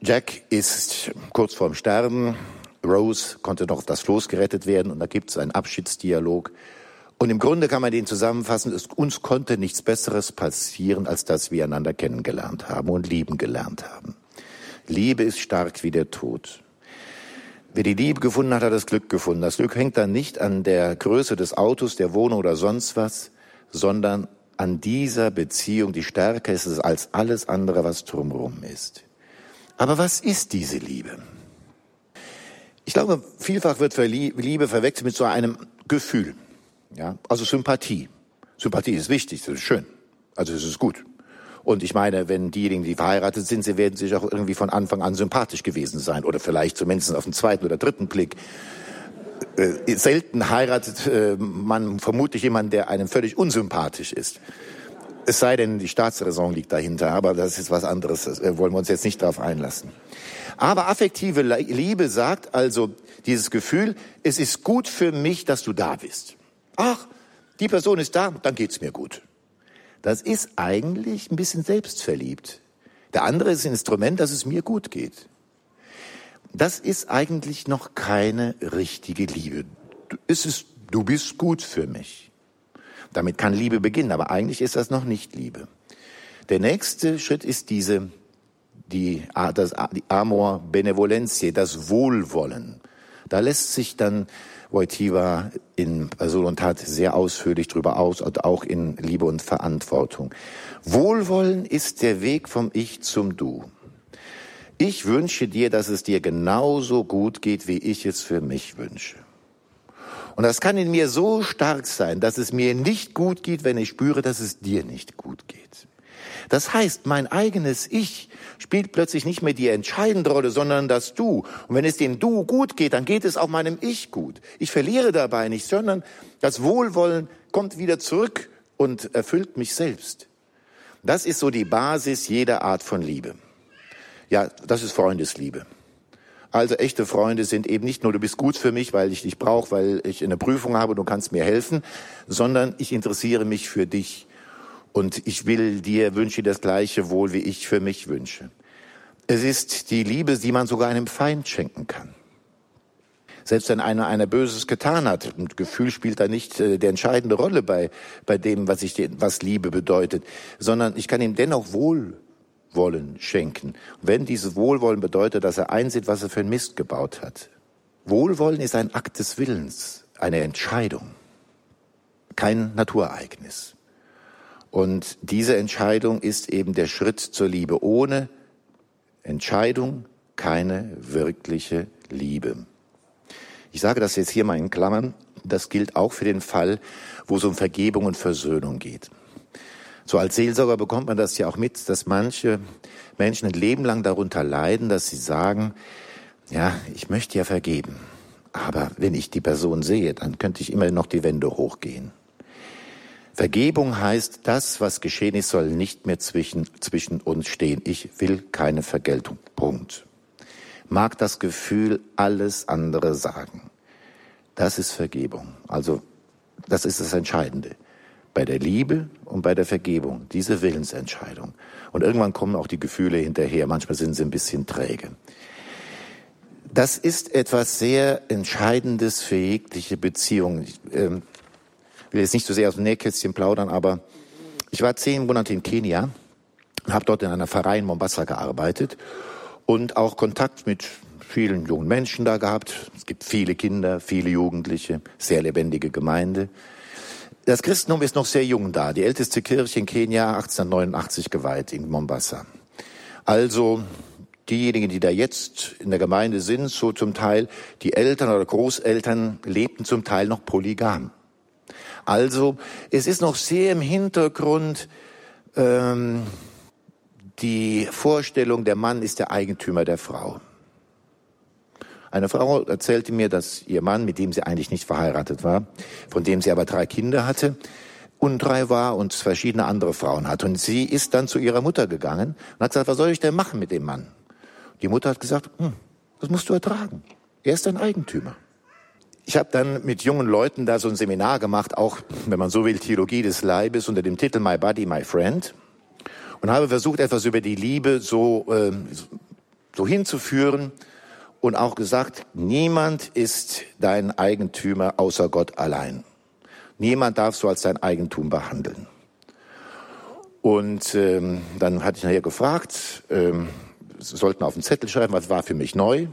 Jack ist kurz vorm Sterben. Rose konnte noch auf das Floß gerettet werden und da gibt es einen Abschiedsdialog. Und im Grunde kann man den zusammenfassen, es, uns konnte nichts Besseres passieren, als dass wir einander kennengelernt haben und lieben gelernt haben. Liebe ist stark wie der Tod. Wer die Liebe gefunden hat, hat das Glück gefunden. Das Glück hängt dann nicht an der Größe des Autos, der Wohnung oder sonst was, sondern an dieser Beziehung, die stärker ist als alles andere, was drumherum ist. Aber was ist diese Liebe? Ich glaube, vielfach wird Liebe verwechselt mit so einem Gefühl. Ja, also Sympathie. Sympathie ist wichtig, das ist schön. Also es ist gut. Und ich meine, wenn diejenigen, die verheiratet sind, sie werden sich auch irgendwie von Anfang an sympathisch gewesen sein oder vielleicht zumindest auf den zweiten oder dritten Blick. Äh, selten heiratet äh, man vermutlich jemanden, der einem völlig unsympathisch ist. Es sei denn, die Staatsräson liegt dahinter, aber das ist was anderes, das äh, wollen wir uns jetzt nicht darauf einlassen. Aber affektive Liebe sagt also dieses Gefühl, es ist gut für mich, dass du da bist. Ach, die Person ist da, dann geht's mir gut. Das ist eigentlich ein bisschen selbstverliebt. Der andere ist ein Instrument, dass es mir gut geht. Das ist eigentlich noch keine richtige Liebe. Es du bist gut für mich. Damit kann Liebe beginnen, aber eigentlich ist das noch nicht Liebe. Der nächste Schritt ist diese, die, das, die Amor Benevolentiae, das Wohlwollen. Da lässt sich dann Wojtyła in Person und Tat sehr ausführlich drüber aus und auch in Liebe und Verantwortung. Wohlwollen ist der Weg vom Ich zum Du. Ich wünsche dir, dass es dir genauso gut geht, wie ich es für mich wünsche. Und das kann in mir so stark sein, dass es mir nicht gut geht, wenn ich spüre, dass es dir nicht gut geht. Das heißt, mein eigenes Ich spielt plötzlich nicht mehr die entscheidende Rolle, sondern das Du. Und wenn es dem Du gut geht, dann geht es auch meinem Ich gut. Ich verliere dabei nicht, sondern das Wohlwollen kommt wieder zurück und erfüllt mich selbst. Das ist so die Basis jeder Art von Liebe. Ja, das ist Freundesliebe. Also echte Freunde sind eben nicht nur, du bist gut für mich, weil ich dich brauche, weil ich eine Prüfung habe, du kannst mir helfen, sondern ich interessiere mich für dich und ich will dir, wünsche das gleiche Wohl, wie ich für mich wünsche. Es ist die Liebe, die man sogar einem Feind schenken kann. Selbst wenn einer einer Böses getan hat, und Gefühl spielt da nicht äh, die entscheidende Rolle bei, bei dem, was, ich, was Liebe bedeutet, sondern ich kann ihm dennoch Wohlwollen schenken. wenn dieses Wohlwollen bedeutet, dass er einsieht, was er für ein Mist gebaut hat. Wohlwollen ist ein Akt des Willens, eine Entscheidung, kein Naturereignis. Und diese Entscheidung ist eben der Schritt zur Liebe. Ohne Entscheidung keine wirkliche Liebe. Ich sage das jetzt hier mal in Klammern. Das gilt auch für den Fall, wo es um Vergebung und Versöhnung geht. So als Seelsorger bekommt man das ja auch mit, dass manche Menschen ein Leben lang darunter leiden, dass sie sagen, ja, ich möchte ja vergeben. Aber wenn ich die Person sehe, dann könnte ich immer noch die Wände hochgehen. Vergebung heißt, das, was geschehen ist, soll nicht mehr zwischen, zwischen uns stehen. Ich will keine Vergeltung. Punkt. Mag das Gefühl alles andere sagen. Das ist Vergebung. Also, das ist das Entscheidende. Bei der Liebe und bei der Vergebung, diese Willensentscheidung. Und irgendwann kommen auch die Gefühle hinterher. Manchmal sind sie ein bisschen träge. Das ist etwas sehr Entscheidendes für jegliche Beziehung. Will jetzt nicht so sehr aus dem Nähkästchen plaudern, aber ich war zehn Monate in Kenia, habe dort in einer Pfarrei in Mombasa gearbeitet und auch Kontakt mit vielen jungen Menschen da gehabt. Es gibt viele Kinder, viele Jugendliche, sehr lebendige Gemeinde. Das Christentum ist noch sehr jung da. Die älteste Kirche in Kenia 1889 geweiht in Mombasa. Also diejenigen, die da jetzt in der Gemeinde sind, so zum Teil die Eltern oder Großeltern lebten zum Teil noch polygam. Also es ist noch sehr im Hintergrund ähm, die Vorstellung, der Mann ist der Eigentümer der Frau. Eine Frau erzählte mir, dass ihr Mann, mit dem sie eigentlich nicht verheiratet war, von dem sie aber drei Kinder hatte, untreu war und verschiedene andere Frauen hat. Und sie ist dann zu ihrer Mutter gegangen und hat gesagt, was soll ich denn machen mit dem Mann? Die Mutter hat gesagt, hm, das musst du ertragen. Er ist ein Eigentümer. Ich habe dann mit jungen Leuten da so ein Seminar gemacht, auch wenn man so will, Theologie des Leibes unter dem Titel My Body, My Friend und habe versucht, etwas über die Liebe so, äh, so hinzuführen und auch gesagt, niemand ist dein Eigentümer außer Gott allein. Niemand darfst du als dein Eigentum behandeln. Und ähm, dann hatte ich nachher gefragt, ähm, sollten auf den Zettel schreiben, was war für mich neu.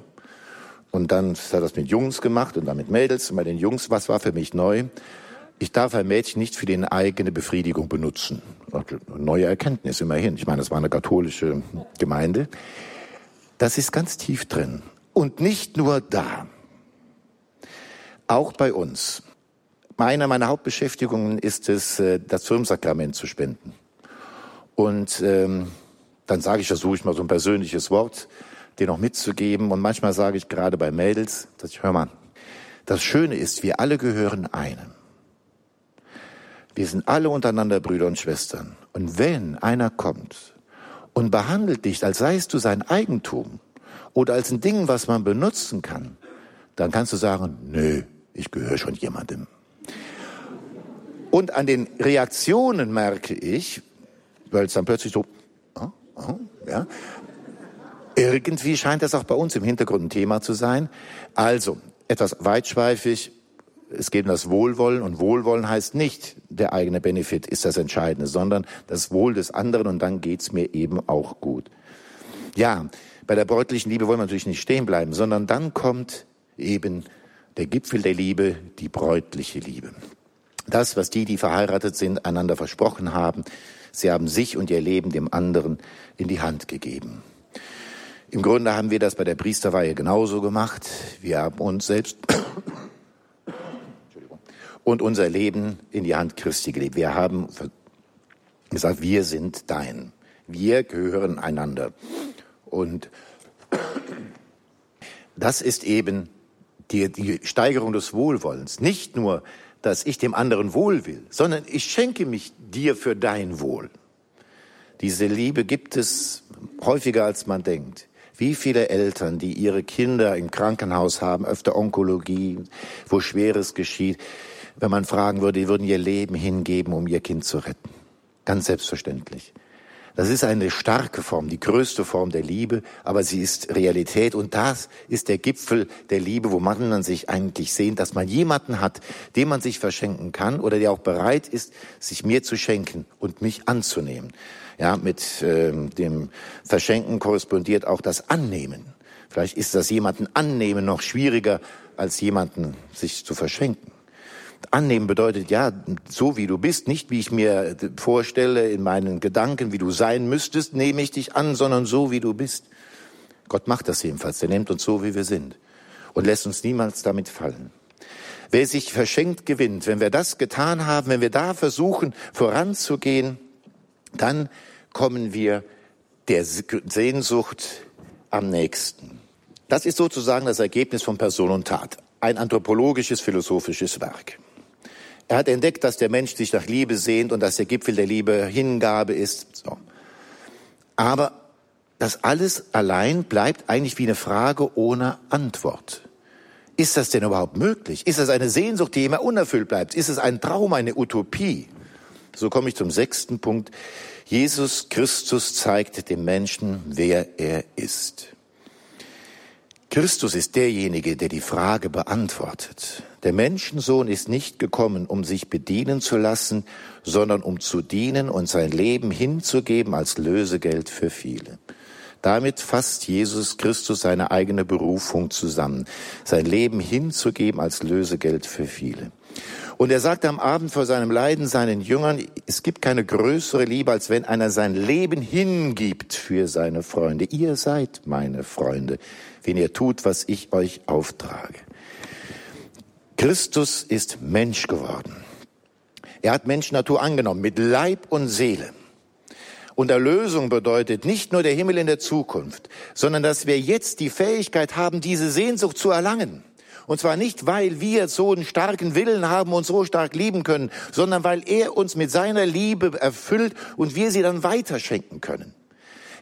Und dann hat das mit Jungs gemacht und dann mit Mädels. Und bei den Jungs, was war für mich neu? Ich darf ein Mädchen nicht für die eigene Befriedigung benutzen. Neue Erkenntnis immerhin. Ich meine, das war eine katholische Gemeinde. Das ist ganz tief drin. Und nicht nur da. Auch bei uns. Eine meiner Hauptbeschäftigungen ist es, äh, das Firmensakrament zu spenden. Und ähm, dann sage ich, versuche ich mal so ein persönliches Wort dir noch mitzugeben. Und manchmal sage ich gerade bei Mädels, dass ich, hör mal, das Schöne ist, wir alle gehören einem. Wir sind alle untereinander Brüder und Schwestern. Und wenn einer kommt und behandelt dich, als seist du sein Eigentum oder als ein Ding, was man benutzen kann, dann kannst du sagen, nö, ich gehöre schon jemandem. Und an den Reaktionen merke ich, weil es dann plötzlich so, oh, oh, ja, irgendwie scheint das auch bei uns im Hintergrund ein Thema zu sein. Also, etwas weitschweifig, es geht um das Wohlwollen und Wohlwollen heißt nicht, der eigene Benefit ist das Entscheidende, sondern das Wohl des anderen und dann geht's mir eben auch gut. Ja, bei der bräutlichen Liebe wollen wir natürlich nicht stehen bleiben, sondern dann kommt eben der Gipfel der Liebe, die bräutliche Liebe. Das, was die, die verheiratet sind, einander versprochen haben, sie haben sich und ihr Leben dem anderen in die Hand gegeben. Im Grunde haben wir das bei der Priesterweihe genauso gemacht. Wir haben uns selbst und unser Leben in die Hand Christi gelebt. Wir haben gesagt, wir sind dein. Wir gehören einander. Und das ist eben die, die Steigerung des Wohlwollens. Nicht nur, dass ich dem anderen wohl will, sondern ich schenke mich dir für dein Wohl. Diese Liebe gibt es häufiger, als man denkt. Wie viele Eltern, die ihre Kinder im Krankenhaus haben, öfter Onkologie, wo Schweres geschieht, wenn man fragen würde, die würden ihr Leben hingeben, um ihr Kind zu retten. Ganz selbstverständlich. Das ist eine starke Form, die größte Form der Liebe, aber sie ist Realität und das ist der Gipfel der Liebe, wo man sich eigentlich sehnt, dass man jemanden hat, dem man sich verschenken kann oder der auch bereit ist, sich mir zu schenken und mich anzunehmen. Ja, mit äh, dem Verschenken korrespondiert auch das Annehmen. Vielleicht ist das jemanden annehmen noch schwieriger, als jemanden sich zu verschenken. Annehmen bedeutet ja, so wie du bist, nicht wie ich mir vorstelle in meinen Gedanken, wie du sein müsstest, nehme ich dich an, sondern so wie du bist. Gott macht das jedenfalls. Er nimmt uns so, wie wir sind und lässt uns niemals damit fallen. Wer sich verschenkt, gewinnt. Wenn wir das getan haben, wenn wir da versuchen, voranzugehen, dann kommen wir der Sehnsucht am nächsten. Das ist sozusagen das Ergebnis von Person und Tat. Ein anthropologisches, philosophisches Werk. Er hat entdeckt, dass der Mensch sich nach Liebe sehnt und dass der Gipfel der Liebe Hingabe ist. So. Aber das alles allein bleibt eigentlich wie eine Frage ohne Antwort. Ist das denn überhaupt möglich? Ist das eine Sehnsucht, die immer unerfüllt bleibt? Ist es ein Traum, eine Utopie? So komme ich zum sechsten Punkt. Jesus Christus zeigt dem Menschen, wer er ist. Christus ist derjenige, der die Frage beantwortet. Der Menschensohn ist nicht gekommen, um sich bedienen zu lassen, sondern um zu dienen und sein Leben hinzugeben als Lösegeld für viele. Damit fasst Jesus Christus seine eigene Berufung zusammen, sein Leben hinzugeben als Lösegeld für viele. Und er sagt am Abend vor seinem Leiden seinen Jüngern, es gibt keine größere Liebe, als wenn einer sein Leben hingibt für seine Freunde. Ihr seid meine Freunde, wenn ihr tut, was ich euch auftrage. Christus ist Mensch geworden. Er hat Menschnatur angenommen mit Leib und Seele. Und Erlösung bedeutet nicht nur der Himmel in der Zukunft, sondern dass wir jetzt die Fähigkeit haben, diese Sehnsucht zu erlangen. Und zwar nicht, weil wir so einen starken Willen haben und so stark lieben können, sondern weil er uns mit seiner Liebe erfüllt und wir sie dann weiterschenken können.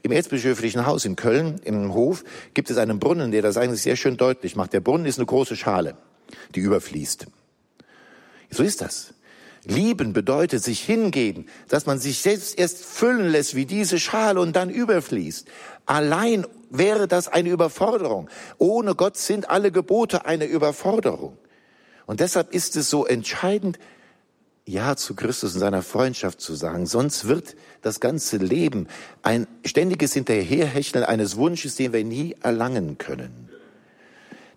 Im Erzbischöflichen Haus in Köln, im Hof, gibt es einen Brunnen, der das eigentlich sehr schön deutlich macht. Der Brunnen ist eine große Schale die überfließt. So ist das. Lieben bedeutet sich hingeben, dass man sich selbst erst füllen lässt wie diese Schale und dann überfließt. Allein wäre das eine Überforderung. Ohne Gott sind alle Gebote eine Überforderung. Und deshalb ist es so entscheidend, Ja zu Christus in seiner Freundschaft zu sagen. Sonst wird das ganze Leben ein ständiges Hinterherhecheln eines Wunsches, den wir nie erlangen können.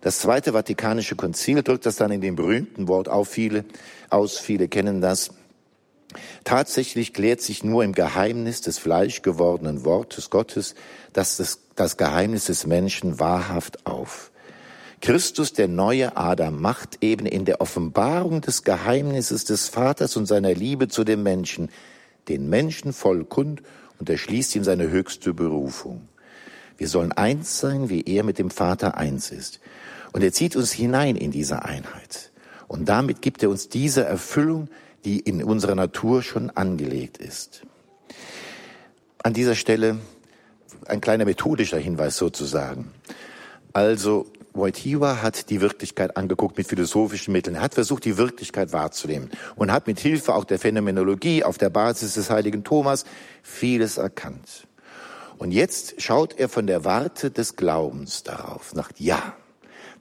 Das Zweite Vatikanische Konzil drückt das dann in dem berühmten Wort auf, viele, aus, viele kennen das. Tatsächlich klärt sich nur im Geheimnis des fleischgewordenen Wortes Gottes das, das, das Geheimnis des Menschen wahrhaft auf. Christus, der neue Adam, macht eben in der Offenbarung des Geheimnisses des Vaters und seiner Liebe zu dem Menschen den Menschen voll kund und erschließt ihm seine höchste Berufung. Wir sollen eins sein, wie er mit dem Vater eins ist. Und er zieht uns hinein in diese Einheit. Und damit gibt er uns diese Erfüllung, die in unserer Natur schon angelegt ist. An dieser Stelle ein kleiner methodischer Hinweis sozusagen. Also Wojtyła hat die Wirklichkeit angeguckt mit philosophischen Mitteln. Er hat versucht, die Wirklichkeit wahrzunehmen und hat mit Hilfe auch der Phänomenologie auf der Basis des heiligen Thomas vieles erkannt. Und jetzt schaut er von der Warte des Glaubens darauf, sagt, ja,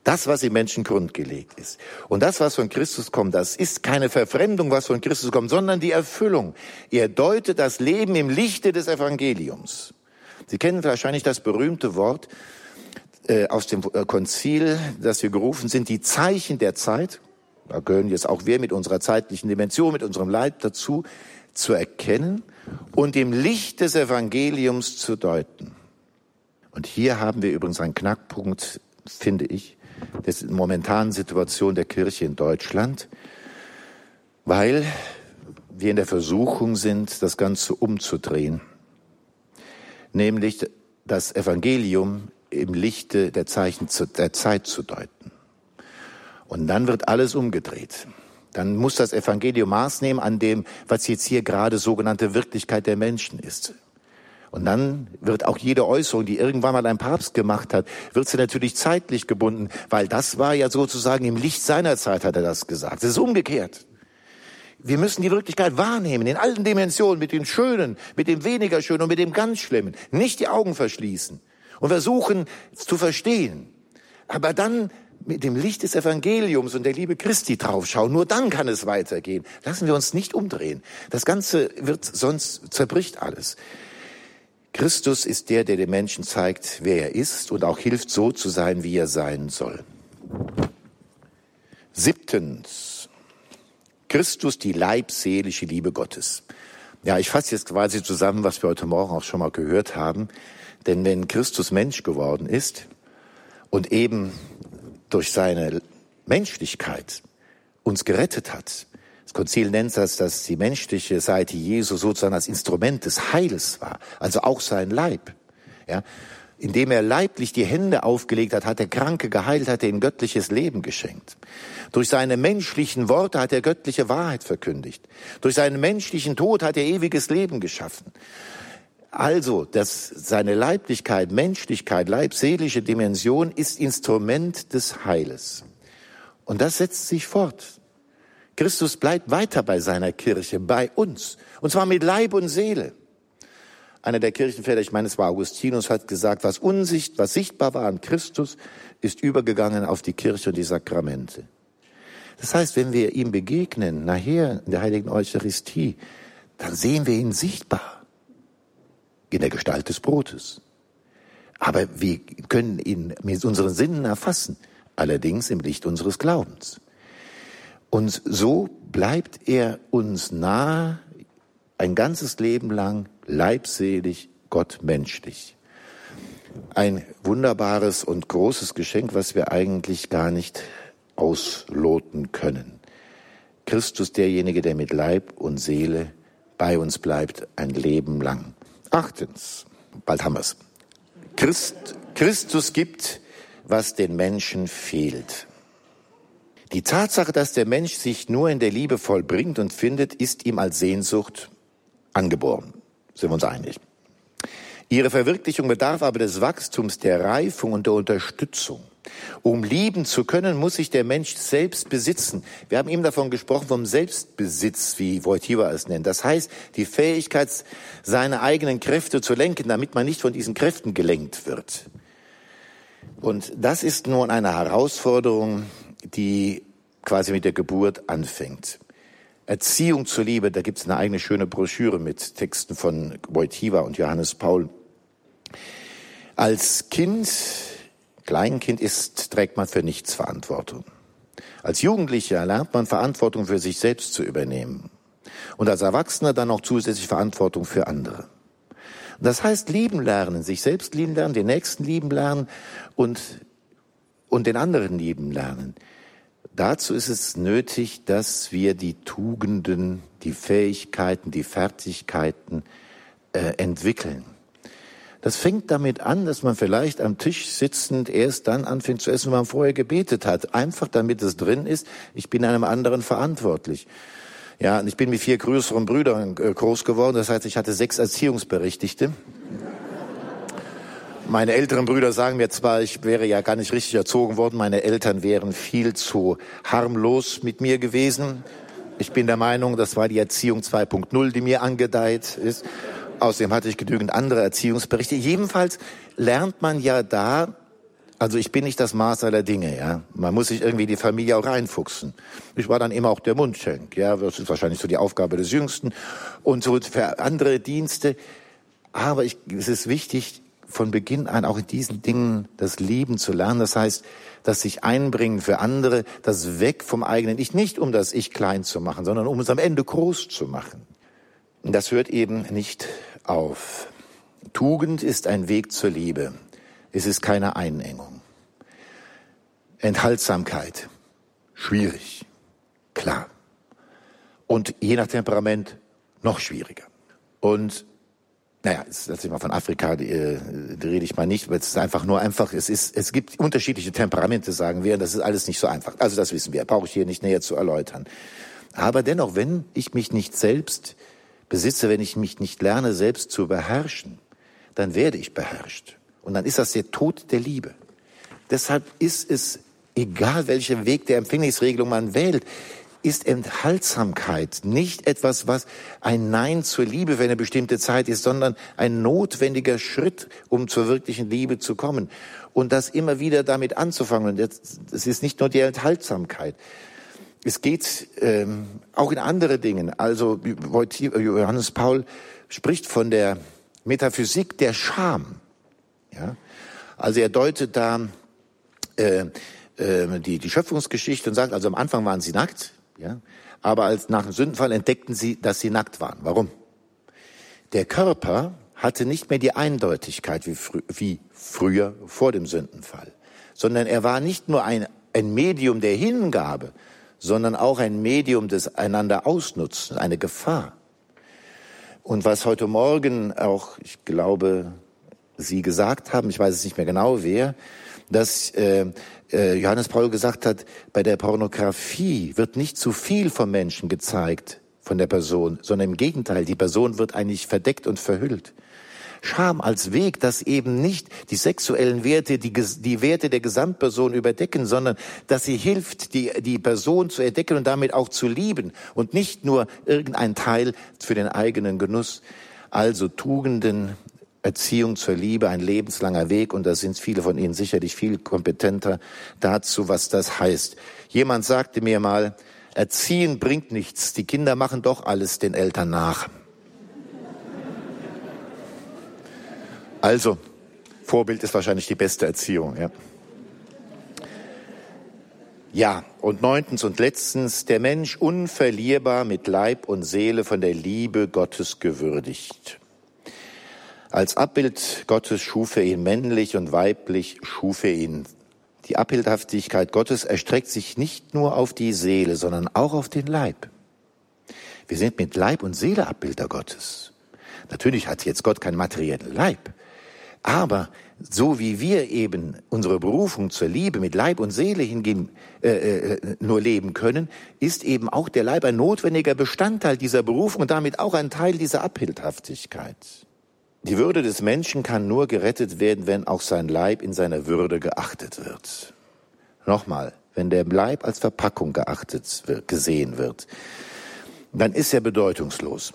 das, was im Menschen grundgelegt ist. Und das, was von Christus kommt, das ist keine Verfremdung, was von Christus kommt, sondern die Erfüllung. Er deutet das Leben im Lichte des Evangeliums. Sie kennen wahrscheinlich das berühmte Wort äh, aus dem äh, Konzil, dass wir gerufen sind, die Zeichen der Zeit. Da gehören jetzt auch wir mit unserer zeitlichen Dimension, mit unserem Leib dazu, zu erkennen und im Licht des Evangeliums zu deuten. Und hier haben wir übrigens einen Knackpunkt, finde ich, der momentanen Situation der Kirche in Deutschland, weil wir in der Versuchung sind, das Ganze umzudrehen, nämlich das Evangelium im Lichte der Zeichen der Zeit zu deuten. Und dann wird alles umgedreht. Dann muss das Evangelium Maß nehmen an dem, was jetzt hier gerade sogenannte Wirklichkeit der Menschen ist. Und dann wird auch jede Äußerung, die irgendwann mal ein Papst gemacht hat, wird sie natürlich zeitlich gebunden, weil das war ja sozusagen im Licht seiner Zeit, hat er das gesagt. Es ist umgekehrt. Wir müssen die Wirklichkeit wahrnehmen, in allen Dimensionen, mit dem Schönen, mit dem weniger Schönen und mit dem ganz Schlimmen. Nicht die Augen verschließen und versuchen zu verstehen. Aber dann mit dem Licht des Evangeliums und der Liebe Christi draufschauen. Nur dann kann es weitergehen. Lassen wir uns nicht umdrehen. Das Ganze wird, sonst zerbricht alles. Christus ist der, der den Menschen zeigt, wer er ist und auch hilft, so zu sein, wie er sein soll. Siebtens. Christus, die leibseelische Liebe Gottes. Ja, ich fasse jetzt quasi zusammen, was wir heute Morgen auch schon mal gehört haben. Denn wenn Christus Mensch geworden ist und eben durch seine Menschlichkeit uns gerettet hat, das Konzil nennt das, dass die menschliche Seite Jesu sozusagen als Instrument des Heiles war, also auch sein Leib. Ja, indem er leiblich die Hände aufgelegt hat, hat er Kranke geheilt, hat er ihm göttliches Leben geschenkt. Durch seine menschlichen Worte hat er göttliche Wahrheit verkündigt. Durch seinen menschlichen Tod hat er ewiges Leben geschaffen. Also, dass seine Leiblichkeit, Menschlichkeit, leibseelische Dimension ist Instrument des Heiles. Und das setzt sich fort. Christus bleibt weiter bei seiner Kirche, bei uns. Und zwar mit Leib und Seele. Einer der Kirchenväter, ich meine, es war Augustinus, hat gesagt, was unsicht, was sichtbar war an Christus, ist übergegangen auf die Kirche und die Sakramente. Das heißt, wenn wir ihm begegnen, nachher in der heiligen Eucharistie, dann sehen wir ihn sichtbar. In der Gestalt des Brotes. Aber wir können ihn mit unseren Sinnen erfassen. Allerdings im Licht unseres Glaubens. Und so bleibt er uns nahe ein ganzes Leben lang leibselig, Gott menschlich. Ein wunderbares und großes Geschenk, was wir eigentlich gar nicht ausloten können. Christus derjenige, der mit Leib und Seele bei uns bleibt ein Leben lang. Achtens, bald haben wir's. Christ, Christus gibt, was den Menschen fehlt. Die Tatsache, dass der Mensch sich nur in der Liebe vollbringt und findet, ist ihm als Sehnsucht angeboren. Sind wir uns einig? Ihre Verwirklichung bedarf aber des Wachstums, der Reifung und der Unterstützung. Um lieben zu können, muss sich der Mensch selbst besitzen. Wir haben eben davon gesprochen, vom Selbstbesitz, wie Wojtyła es nennt. Das heißt, die Fähigkeit, seine eigenen Kräfte zu lenken, damit man nicht von diesen Kräften gelenkt wird. Und das ist nun eine Herausforderung, die quasi mit der Geburt anfängt. Erziehung zur Liebe, da gibt es eine eigene schöne Broschüre mit Texten von Wojtyła und Johannes Paul. Als Kind, Kleinkind ist, trägt man für nichts Verantwortung. Als Jugendlicher lernt man Verantwortung für sich selbst zu übernehmen. Und als Erwachsener dann auch zusätzlich Verantwortung für andere. Das heißt, lieben lernen, sich selbst lieben lernen, den Nächsten lieben lernen und, und den anderen lieben lernen. Dazu ist es nötig, dass wir die Tugenden, die Fähigkeiten, die Fertigkeiten äh, entwickeln. Das fängt damit an, dass man vielleicht am Tisch sitzend erst dann anfängt zu essen, wenn man vorher gebetet hat. Einfach damit es drin ist, ich bin einem anderen verantwortlich. Ja, und ich bin mit vier größeren Brüdern äh, groß geworden. Das heißt, ich hatte sechs Erziehungsberechtigte. Meine älteren Brüder sagen mir zwar, ich wäre ja gar nicht richtig erzogen worden, meine Eltern wären viel zu harmlos mit mir gewesen. Ich bin der Meinung, das war die Erziehung 2.0, die mir angedeiht ist. Außerdem hatte ich genügend andere Erziehungsberichte. Jedenfalls lernt man ja da, also ich bin nicht das Maß aller Dinge, ja. Man muss sich irgendwie die Familie auch reinfuchsen. Ich war dann immer auch der Mundschenk, ja. Das ist wahrscheinlich so die Aufgabe des Jüngsten. Und so für andere Dienste. Aber ich, es ist wichtig, von Beginn an auch in diesen Dingen das Lieben zu lernen. Das heißt, das sich einbringen für andere, das weg vom eigenen Ich, nicht um das Ich klein zu machen, sondern um es am Ende groß zu machen. Und das hört eben nicht auf. Tugend ist ein Weg zur Liebe. Es ist keine Einengung. Enthaltsamkeit. Schwierig. Klar. Und je nach Temperament noch schwieriger. Und naja, jetzt lass ich mal von Afrika, die, äh, die rede ich mal nicht, weil es ist einfach nur einfach, es ist, es gibt unterschiedliche Temperamente, sagen wir, und das ist alles nicht so einfach. Also das wissen wir, brauche ich hier nicht näher zu erläutern. Aber dennoch, wenn ich mich nicht selbst besitze, wenn ich mich nicht lerne, selbst zu beherrschen, dann werde ich beherrscht. Und dann ist das der Tod der Liebe. Deshalb ist es egal, welchen Weg der Empfängnisregelung man wählt ist Enthaltsamkeit nicht etwas, was ein Nein zur Liebe für eine bestimmte Zeit ist, sondern ein notwendiger Schritt, um zur wirklichen Liebe zu kommen. Und das immer wieder damit anzufangen. Das ist nicht nur die Enthaltsamkeit. Es geht ähm, auch in andere Dingen. Also Johannes Paul spricht von der Metaphysik der Scham. Ja? Also er deutet da äh, äh, die, die Schöpfungsgeschichte und sagt, also am Anfang waren sie nackt, ja? Aber als nach dem Sündenfall entdeckten sie, dass sie nackt waren. Warum? Der Körper hatte nicht mehr die Eindeutigkeit wie, frü wie früher vor dem Sündenfall, sondern er war nicht nur ein, ein Medium der Hingabe, sondern auch ein Medium des einander Ausnutzens, eine Gefahr. Und was heute Morgen auch, ich glaube, Sie gesagt haben, ich weiß es nicht mehr genau wer, dass äh, äh, Johannes Paul gesagt hat, bei der Pornografie wird nicht zu viel vom Menschen gezeigt, von der Person, sondern im Gegenteil, die Person wird eigentlich verdeckt und verhüllt. Scham als Weg, dass eben nicht die sexuellen Werte, die, die Werte der Gesamtperson überdecken, sondern dass sie hilft, die, die Person zu entdecken und damit auch zu lieben und nicht nur irgendein Teil für den eigenen Genuss. Also Tugenden Erziehung zur Liebe ein lebenslanger Weg und da sind viele von Ihnen sicherlich viel kompetenter dazu, was das heißt. Jemand sagte mir mal, Erziehen bringt nichts, die Kinder machen doch alles den Eltern nach. Also, Vorbild ist wahrscheinlich die beste Erziehung. Ja. Ja, und neuntens und letztens, der Mensch unverlierbar mit Leib und Seele von der Liebe Gottes gewürdigt. Als Abbild Gottes schuf er ihn männlich und weiblich schuf er ihn. Die Abbildhaftigkeit Gottes erstreckt sich nicht nur auf die Seele, sondern auch auf den Leib. Wir sind mit Leib und Seele Abbilder Gottes. Natürlich hat jetzt Gott keinen materiellen Leib. Aber so wie wir eben unsere Berufung zur Liebe mit Leib und Seele hingehen, äh, äh, nur leben können, ist eben auch der Leib ein notwendiger Bestandteil dieser Berufung und damit auch ein Teil dieser Abbildhaftigkeit. Die Würde des Menschen kann nur gerettet werden, wenn auch sein Leib in seiner Würde geachtet wird. Nochmal, wenn der Leib als Verpackung geachtet wird, gesehen wird, dann ist er bedeutungslos.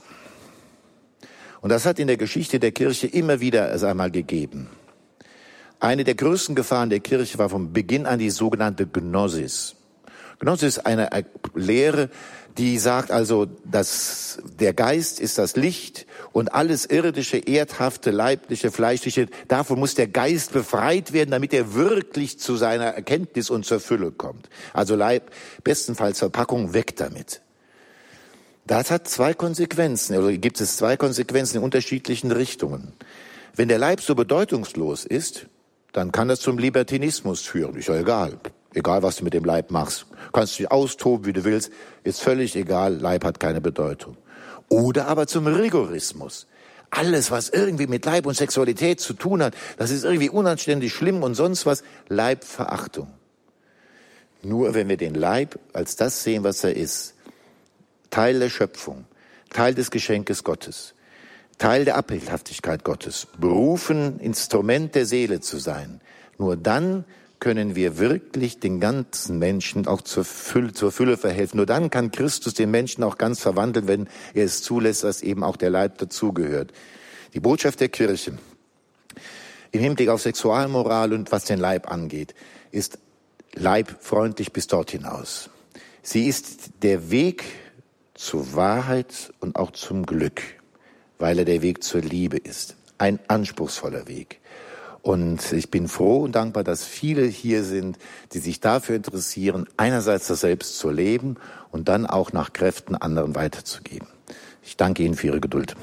Und das hat in der Geschichte der Kirche immer wieder es einmal gegeben. Eine der größten Gefahren der Kirche war vom Beginn an die sogenannte Gnosis. Gnosis ist eine Lehre, die sagt also, dass der Geist ist das Licht und alles irdische, erdhafte, leibliche, fleischliche, davon muss der Geist befreit werden, damit er wirklich zu seiner Erkenntnis und zur Fülle kommt. Also Leib, bestenfalls Verpackung, weg damit. Das hat zwei Konsequenzen, oder gibt es zwei Konsequenzen in unterschiedlichen Richtungen. Wenn der Leib so bedeutungslos ist, dann kann das zum Libertinismus führen. Ist ja egal. Egal, was du mit dem Leib machst. Kannst dich austoben, wie du willst. Ist völlig egal. Leib hat keine Bedeutung. Oder aber zum Rigorismus. Alles, was irgendwie mit Leib und Sexualität zu tun hat, das ist irgendwie unanständig, schlimm und sonst was. Leibverachtung. Nur wenn wir den Leib als das sehen, was er ist, Teil der Schöpfung, Teil des Geschenkes Gottes, Teil der Abbildhaftigkeit Gottes, berufen, Instrument der Seele zu sein. Nur dann können wir wirklich den ganzen Menschen auch zur Fülle, zur Fülle verhelfen. Nur dann kann Christus den Menschen auch ganz verwandeln, wenn er es zulässt, dass eben auch der Leib dazugehört. Die Botschaft der Kirche im Hinblick auf Sexualmoral und was den Leib angeht, ist leibfreundlich bis dort hinaus. Sie ist der Weg zur Wahrheit und auch zum Glück, weil er der Weg zur Liebe ist. Ein anspruchsvoller Weg. Und ich bin froh und dankbar, dass viele hier sind, die sich dafür interessieren, einerseits das Selbst zu leben und dann auch nach Kräften anderen weiterzugeben. Ich danke Ihnen für Ihre Geduld.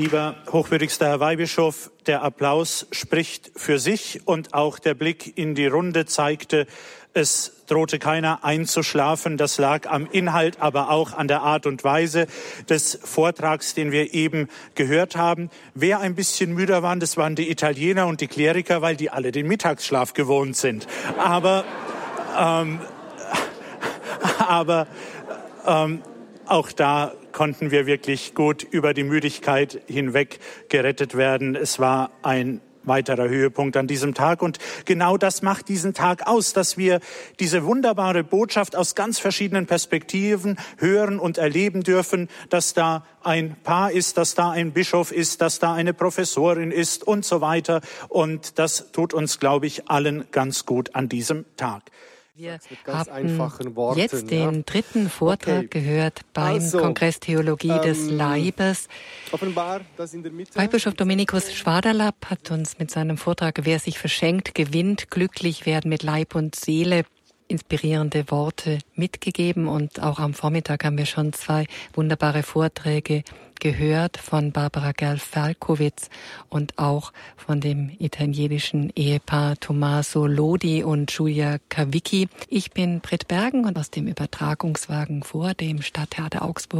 Lieber hochwürdigster Herr Weihbischof, der Applaus spricht für sich und auch der Blick in die Runde zeigte, es drohte keiner einzuschlafen. Das lag am Inhalt, aber auch an der Art und Weise des Vortrags, den wir eben gehört haben. Wer ein bisschen müder waren, das waren die Italiener und die Kleriker, weil die alle den Mittagsschlaf gewohnt sind. Aber, ähm, aber ähm, auch da konnten wir wirklich gut über die Müdigkeit hinweg gerettet werden. Es war ein weiterer Höhepunkt an diesem Tag. Und genau das macht diesen Tag aus, dass wir diese wunderbare Botschaft aus ganz verschiedenen Perspektiven hören und erleben dürfen, dass da ein Paar ist, dass da ein Bischof ist, dass da eine Professorin ist und so weiter. Und das tut uns, glaube ich, allen ganz gut an diesem Tag. Wir haben Worten, jetzt den ja? dritten Vortrag okay. gehört beim also, Kongress Theologie ähm, des Leibes. Offenbar, dass in der Mitte Weihbischof Dominikus Schwaderlapp hat uns mit seinem Vortrag Wer sich verschenkt, gewinnt, glücklich werden mit Leib und Seele inspirierende Worte mitgegeben und auch am Vormittag haben wir schon zwei wunderbare Vorträge gehört von Barbara Gerl-Falkowitz und auch von dem italienischen Ehepaar Tommaso Lodi und Giulia Kawicki. Ich bin Britt Bergen und aus dem Übertragungswagen vor dem Stadttheater Augsburg